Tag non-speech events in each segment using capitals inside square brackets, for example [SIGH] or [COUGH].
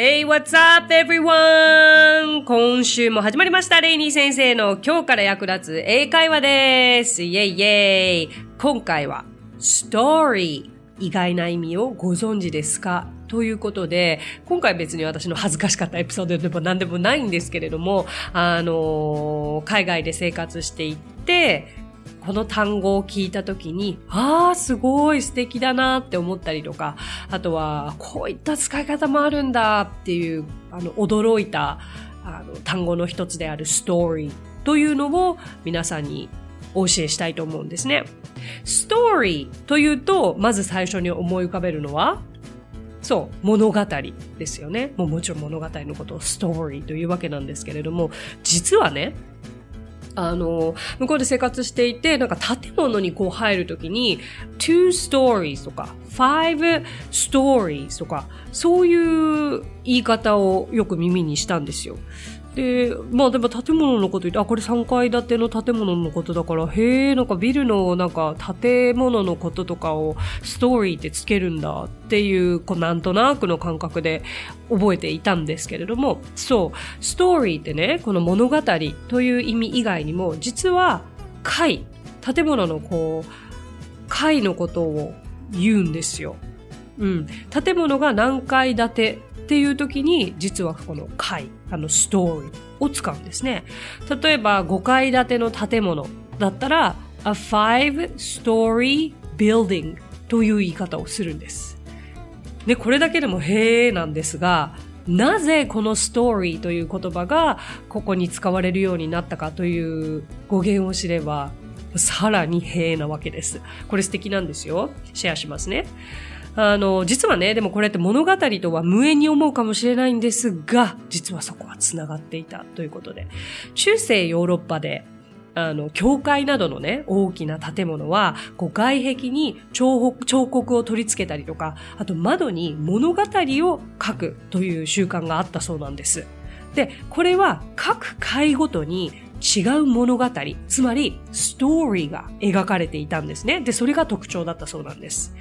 Hey, what's up, everyone? 今週も始まりました。レイニー先生の今日から役立つ英会話です。イェイイェイ。今回は、story。意外な意味をご存知ですか？ということで、今回別に私の恥ずかしかったエピソードでも何でもないんですけれども、あの、海外で生活していって、この単語を聞いた時に、ああ、すごい素敵だなって思ったりとか、あとは、こういった使い方もあるんだっていう、あの、驚いた、あの、単語の一つであるストーリーというのを皆さんにお教えしたいと思うんですね。ストーリーというと、まず最初に思い浮かべるのは、そう、物語ですよね。もうもちろん物語のことをストーリーというわけなんですけれども、実はね、あの、向こうで生活していて、なんか建物にこう入るときに、two stories とか、five stories とか、そういう言い方をよく耳にしたんですよ。で、まあでも建物のこと言って、あ、これ3階建ての建物のことだから、へえ、なんかビルのなんか建物のこととかをストーリーってつけるんだっていう、こうなんとなくの感覚で覚えていたんですけれども、そう、ストーリーってね、この物語という意味以外にも、実は階、建物のこう、階のことを言うんですよ。うん。建物が何階建てっていう時に、実はこの階、あのストーリーを使うんですね。例えば5階建ての建物だったら、a five-story building という言い方をするんです。で、これだけでもへえなんですが、なぜこのストーリーという言葉がここに使われるようになったかという語源を知れば、さらにへえなわけです。これ素敵なんですよ。シェアしますね。あの、実はね、でもこれって物語とは無縁に思うかもしれないんですが、実はそこは繋がっていたということで、中世ヨーロッパであの、教会などのね、大きな建物は、こう外壁に彫刻を取り付けたりとか、あと窓に物語を書くという習慣があったそうなんです。で、これは各階ごとに違う物語、つまりストーリーが描かれていたんですね。で、それが特徴だったそうなんです。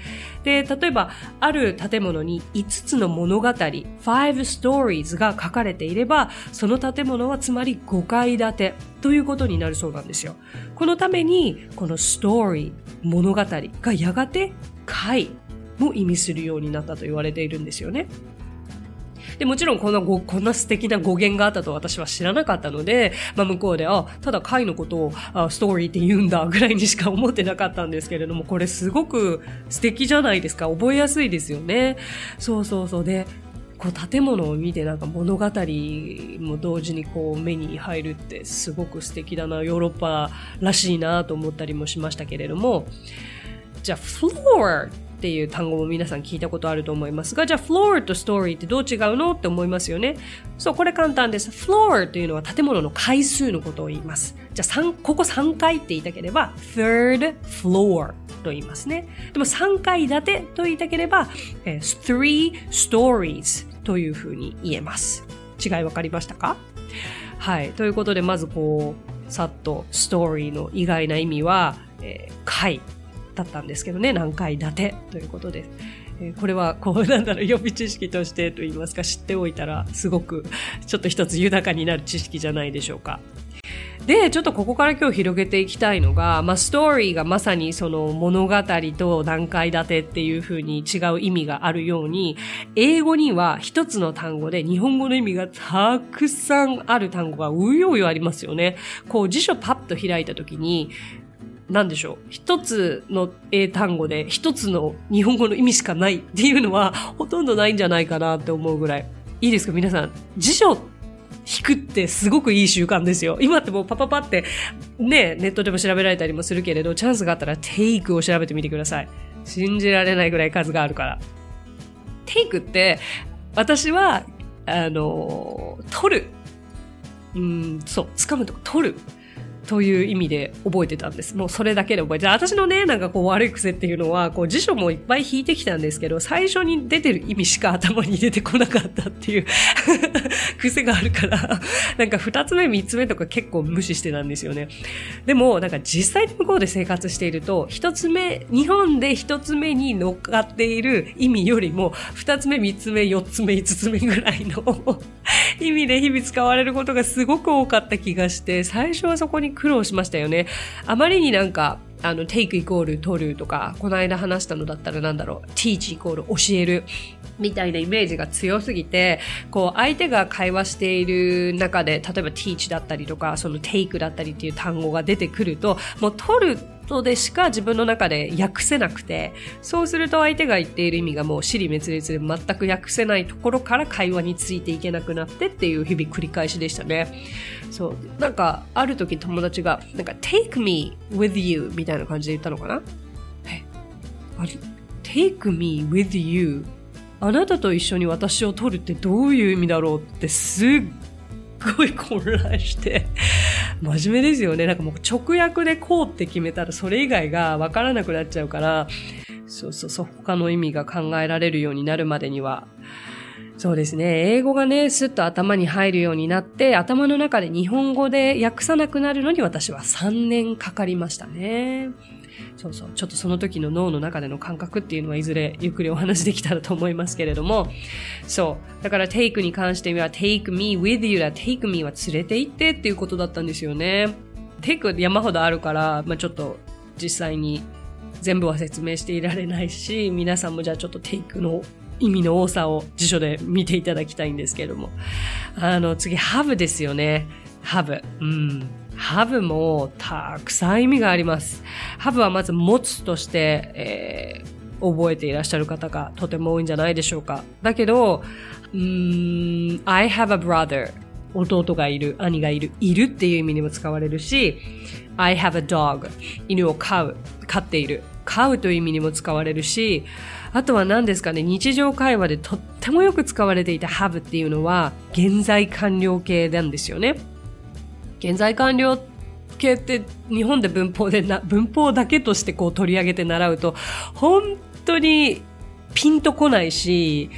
で、例えば、ある建物に5つの物語、5 stories が書かれていれば、その建物はつまり5階建てということになるそうなんですよ。このために、このストーリー、物語がやがて階も意味するようになったと言われているんですよね。で、もちろんこのご、こんな素敵な語源があったと私は知らなかったので、まあ向こうで、あ、ただ回のことをあストーリーって言うんだぐらいにしか思ってなかったんですけれども、これすごく素敵じゃないですか。覚えやすいですよね。そうそうそう。で、こう建物を見てなんか物語も同時にこう目に入るってすごく素敵だな、ヨーロッパらしいなと思ったりもしましたけれども、じゃあ、floor っていう単語も皆さん聞いたことあると思いますが、じゃあ floor と story ってどう違うのって思いますよね。そう、これ簡単です。floor というのは建物の階数のことを言います。じゃあ3、ここ3階って言いたければ third floor と言いますね。でも3階建てと言いたければ、three stories というふうに言えます。違い分かりましたか？はい。ということで、まずこう、さっとストーリーの意外な意味は、えー、階だったんですけどね、何階建てということで。えー、これは、こう、なんだろう、予備知識としてと言いますか、知っておいたら、すごく、ちょっと一つ豊かになる知識じゃないでしょうか。で、ちょっとここから今日広げていきたいのが、まあ、ストーリーがまさにその物語と段階立てっていう風に違う意味があるように、英語には一つの単語で日本語の意味がたくさんある単語がうようよありますよね。こう辞書パッと開いた時に、なんでしょう。一つの英単語で一つの日本語の意味しかないっていうのはほとんどないんじゃないかなって思うぐらい。いいですか？皆さん。辞書引くってすごくいい習慣ですよ。今ってもうパパパってね、ネットでも調べられたりもするけれど、チャンスがあったらテイクを調べてみてください。信じられないぐらい数があるから。テイクって、私は、あの、取る。うん、そう、掴むとか取る。という意味で覚えてたんです。もうそれだけで覚えてた。私のね、なんかこう悪い癖っていうのは、こう辞書もいっぱい引いてきたんですけど、最初に出てる意味しか頭に出てこなかったっていう [LAUGHS] 癖があるから、なんか二つ目、三つ目とか結構無視してたんですよね。でも、なんか実際に向こうで生活していると、一つ目、日本で一つ目に乗っかっている意味よりも、二つ目、三つ目、四つ目、五つ目ぐらいの [LAUGHS] 意味で日々使われることがすごく多かった気がして、最初はそこに苦労しましたよね。あまりになんか、あの、take イコール取るとか、この間話したのだったらなんだろう、teach イコール教えるみたいなイメージが強すぎて、こう、相手が会話している中で、例えば teach だったりとか、その take だったりっていう単語が出てくると、もう取るとでしか自分の中で訳せなくて、そうすると相手が言っている意味がもう尻滅裂で全く訳せないところから会話についていけなくなってっていう日々繰り返しでしたね。そう。なんか、ある時友達が、なんか、take me with you みたいな感じで言ったのかな？え、あれ ?take me with you あなたと一緒に私を撮るってどういう意味だろうってすっごい混乱して [LAUGHS] 真面目ですよね。なんかもう直訳でこうって決めたらそれ以外がわからなくなっちゃうから、そうそうそう、他の意味が考えられるようになるまでには、そうですね。英語がね、スッと頭に入るようになって、頭の中で日本語で訳さなくなるのに私は3年かかりましたね。そうそう。ちょっとその時の脳の中での感覚っていうのはいずれゆっくりお話できたらと思いますけれども、そう。だから take に関しては take me with you だ。take me は連れて行ってっていうことだったんですよね。take 山ほどあるから、まあ、ちょっと実際に全部は説明していられないし、皆さんもじゃあちょっと take の意味の多さを辞書で見ていただきたいんですけれども。あの、次、have ですよね。have。うん。have もたくさん意味があります。have はまず持つとして、えー、覚えていらっしゃる方がとても多いんじゃないでしょうか。だけど、うん、I have a brother 弟がいる、兄がいる、いるっていう意味にも使われるし、I have a dog 犬を飼う、飼っている、飼うという意味にも使われるし、あとは何ですかね、日常会話でとってもよく使われていた have っていうのは、現在完了形なんですよね。現在完了形って日本で文法でな、文法だけとしてこう取り上げて習うと、本当にピンとこないし、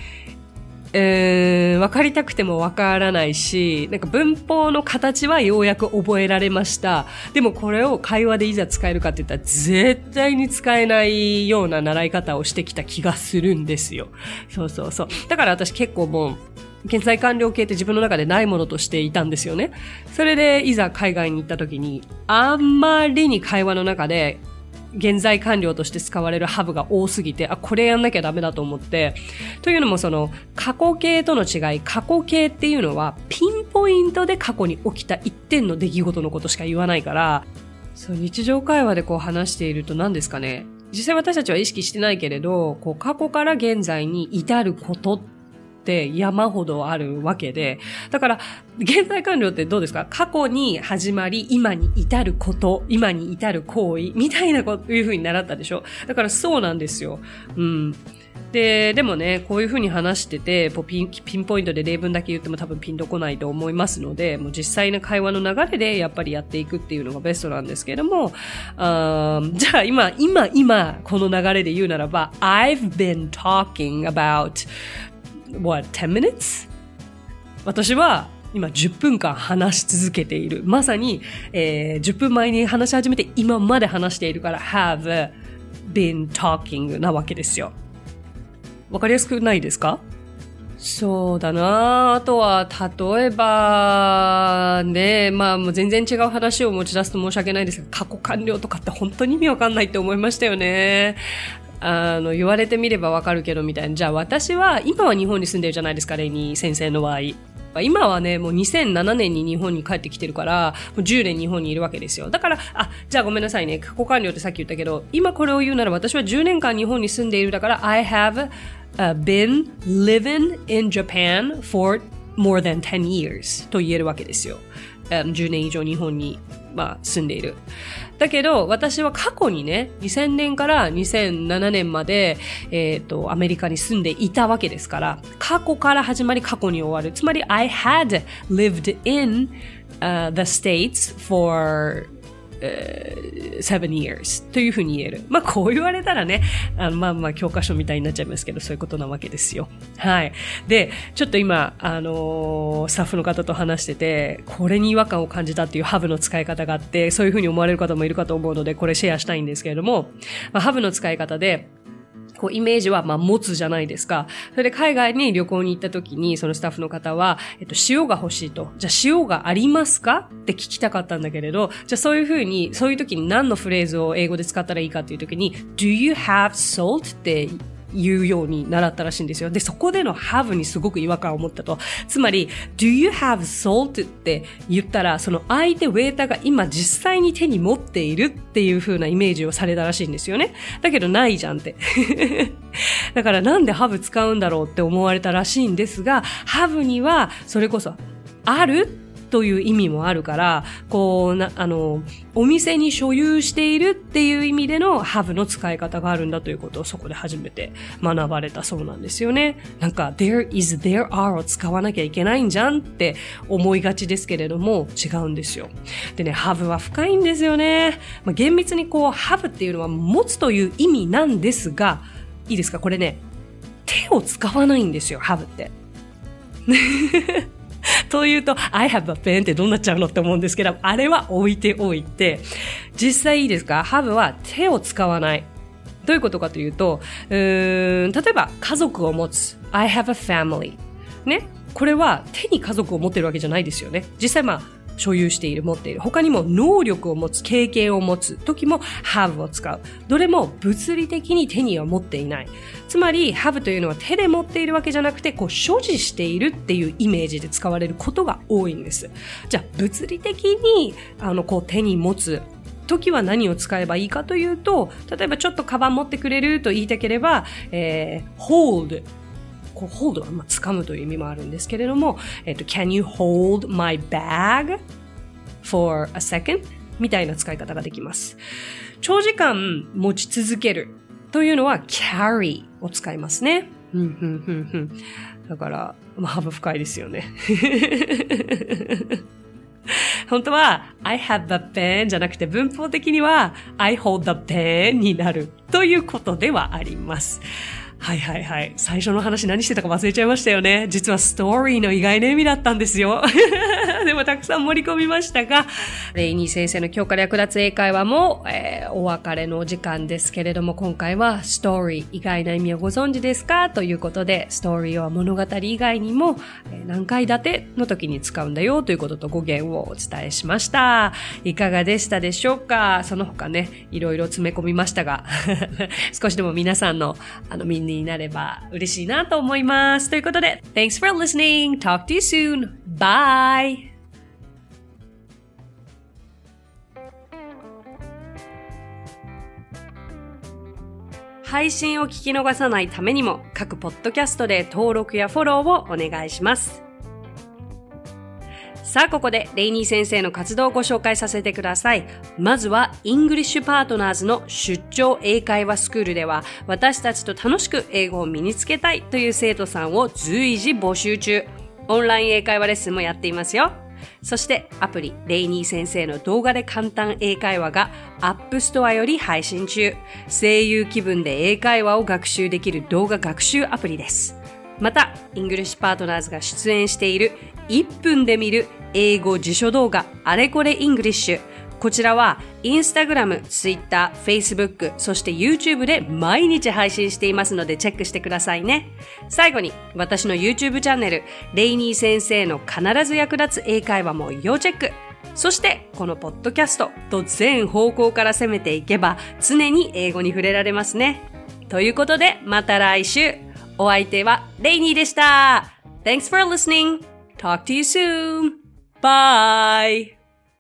えー、分かりたくても分からないし、なんか文法の形はようやく覚えられました。でもこれを会話でいざ使えるかって言ったら絶対に使えないような習い方をしてきた気がするんですよ。そうそうそう。だから私結構もう、現在完了形って自分の中でないものとしていたんですよね。それでいざ海外に行った時に、あんまりに会話の中で現在完了として使われるハブが多すぎて、あ、これやんなきゃダメだと思って、というのもその過去形との違い、過去形っていうのはピンポイントで過去に起きた一点の出来事のことしか言わないから、そう、日常会話でこう話していると何ですかね。実際私たちは意識してないけれど、こう過去から現在に至ることって山ほどあるわけで、だから、現在完了ってどうですか？過去に始まり、今に至ること、今に至る行為、みたいなこというふうに習ったでしょ？だからそうなんですよ。うん。で、でもね、こういうふうに話してて、ピンピンポイントで例文だけ言っても多分ピンとこないと思いますので、もう実際の会話の流れでやっぱりやっていくっていうのがベストなんですけれども、あじゃあ今、今、今、この流れで言うならば、I've been talking about what, 10 minutes? 私は今10分間話し続けている。まさに、えー、10分前に話し始めて今まで話しているから have been talking なわけですよ。わかりやすくないですか？そうだなあとは、例えば、ね、まあもう全然違う話を持ち出すと申し訳ないですが、過去完了とかって本当に意味わかんないって思いましたよね。あの、言われてみればわかるけどみたいな。じゃあ私は、今は日本に住んでるじゃないですか、レイニー先生の場合。今はね、もう2007年に日本に帰ってきてるから、もう10年日本にいるわけですよ。だから、あ、じゃあごめんなさいね。過去完了ってさっき言ったけど、今これを言うなら私は10年間日本に住んでいるだから、I have、uh, been living in Japan for more than 10 years と言えるわけですよ。10年以上日本に、まあ、住んでいる。だけど、私は過去にね、2000年から2007年まで、えっ、ー、と、アメリカに住んでいたわけですから、過去から始まり過去に終わる。つまり、I had lived in、uh, the States for seven years というふうに言える。まあ、こう言われたらね、あのまあまあ教科書みたいになっちゃいますけど、そういうことなわけですよ。はい。で、ちょっと今、あのー、スタッフの方と話してて、これに違和感を感じたっていうハブの使い方があって、そういうふうに思われる方もいるかと思うので、これシェアしたいんですけれども、まあ、ハブの使い方で、こう、イメージは、まあ、持つじゃないですか。それで海外に旅行に行った時に、そのスタッフの方は、えっと、塩が欲しいと。じゃあ、塩がありますか？って聞きたかったんだけれど、じゃあ、そういうふうに、そういう時に何のフレーズを英語で使ったらいいかっていう時に、do you have salt? って言うように習ったらしいんですよ。で、そこでの have にすごく違和感を持ったと。つまり、do you have salt? って言ったら、その相手ウェーターが今実際に手に持っているっていう風なイメージをされたらしいんですよね。だけどないじゃんって。[LAUGHS] だからなんで have 使うんだろうって思われたらしいんですが、have にはそれこそあるという意味もあるから、こう、な、あの、お店に所有しているっていう意味での have の使い方があるんだということをそこで初めて学ばれたそうなんですよね。なんか、there is, there are を使わなきゃいけないんじゃんって思いがちですけれども、違うんですよ。でね、have は深いんですよね。まあ、厳密にこう、have っていうのは持つという意味なんですが、いいですか？これね、手を使わないんですよ、have って。というと、I have a pen ってどうなっちゃうのって思うんですけど、あれは置いておいて、実際いいですか ?have は手を使わない。どういうことかというと、うん、例えば家族を持つ。I have a family. ね？これは手に家族を持ってるわけじゃないですよね。実際まあ、所有している、持っている。他にも能力を持つ、経験を持つ時も have を使う。どれも物理的に手には持っていない。つまり have というのは手で持っているわけじゃなくて、こう所持しているっていうイメージで使われることが多いんです。じゃあ物理的にあのこう手に持つ時は何を使えばいいかというと、例えばちょっとカバン持ってくれると言いたければ、えー、hold こう、hold は、まあ、掴むという意味もあるんですけれども、えっと、can you hold my bag for a second? みたいな使い方ができます。長時間持ち続けるというのは carry を使いますね。だから、まあ、幅深いですよね。[LAUGHS] 本当は I have the pen じゃなくて文法的には I hold the pen になるということではあります。はいはいはい。最初の話何してたか忘れちゃいましたよね。実はストーリーの意外な意味だったんですよ。もたくさん盛り込みましたが、レイニー先生の今日から役立つ英会話も、えー、お別れのお時間ですけれども、今回はストーリー、意外な意味をご存知ですか？ということで、ストーリーは物語以外にも、えー、何回立ての時に使うんだよということと語源をお伝えしました。いかがでしたでしょうか？その他ね、いろいろ詰め込みましたが、[LAUGHS] 少しでも皆さんの、あの、みんになれば嬉しいなと思います。ということで、Thanks for listening. Talk to you soon. Bye! 配信を聞き逃さないためにも各ポッドキャストで登録やフォローをお願いします。さあ、ここでレイニー先生の活動をご紹介させてください。まずは、 English Partners の出張英会話スクールでは、私たちと楽しく英語を身につけたいという生徒さんを随時募集中。オンライン英会話レッスンもやっていますよ。そしてアプリレイニー先生の動画で簡単英会話が App Store より配信中。声優気分で英会話を学習できる動画学習アプリです。また、 English Partners が出演している1分で見る英語辞書動画あれこれ English。こちらはインスタグラム、ツイッター、フェイスブック、そして YouTube で毎日配信していますのでチェックしてくださいね。最後に私の YouTube チャンネル、レイニー先生の必ず役立つ英会話も要チェック。そしてこのポッドキャストと全方向から攻めていけば常に英語に触れられますね。ということでまた来週。お相手はレイニーでした。Thanks for listening. Talk to you soon. Bye.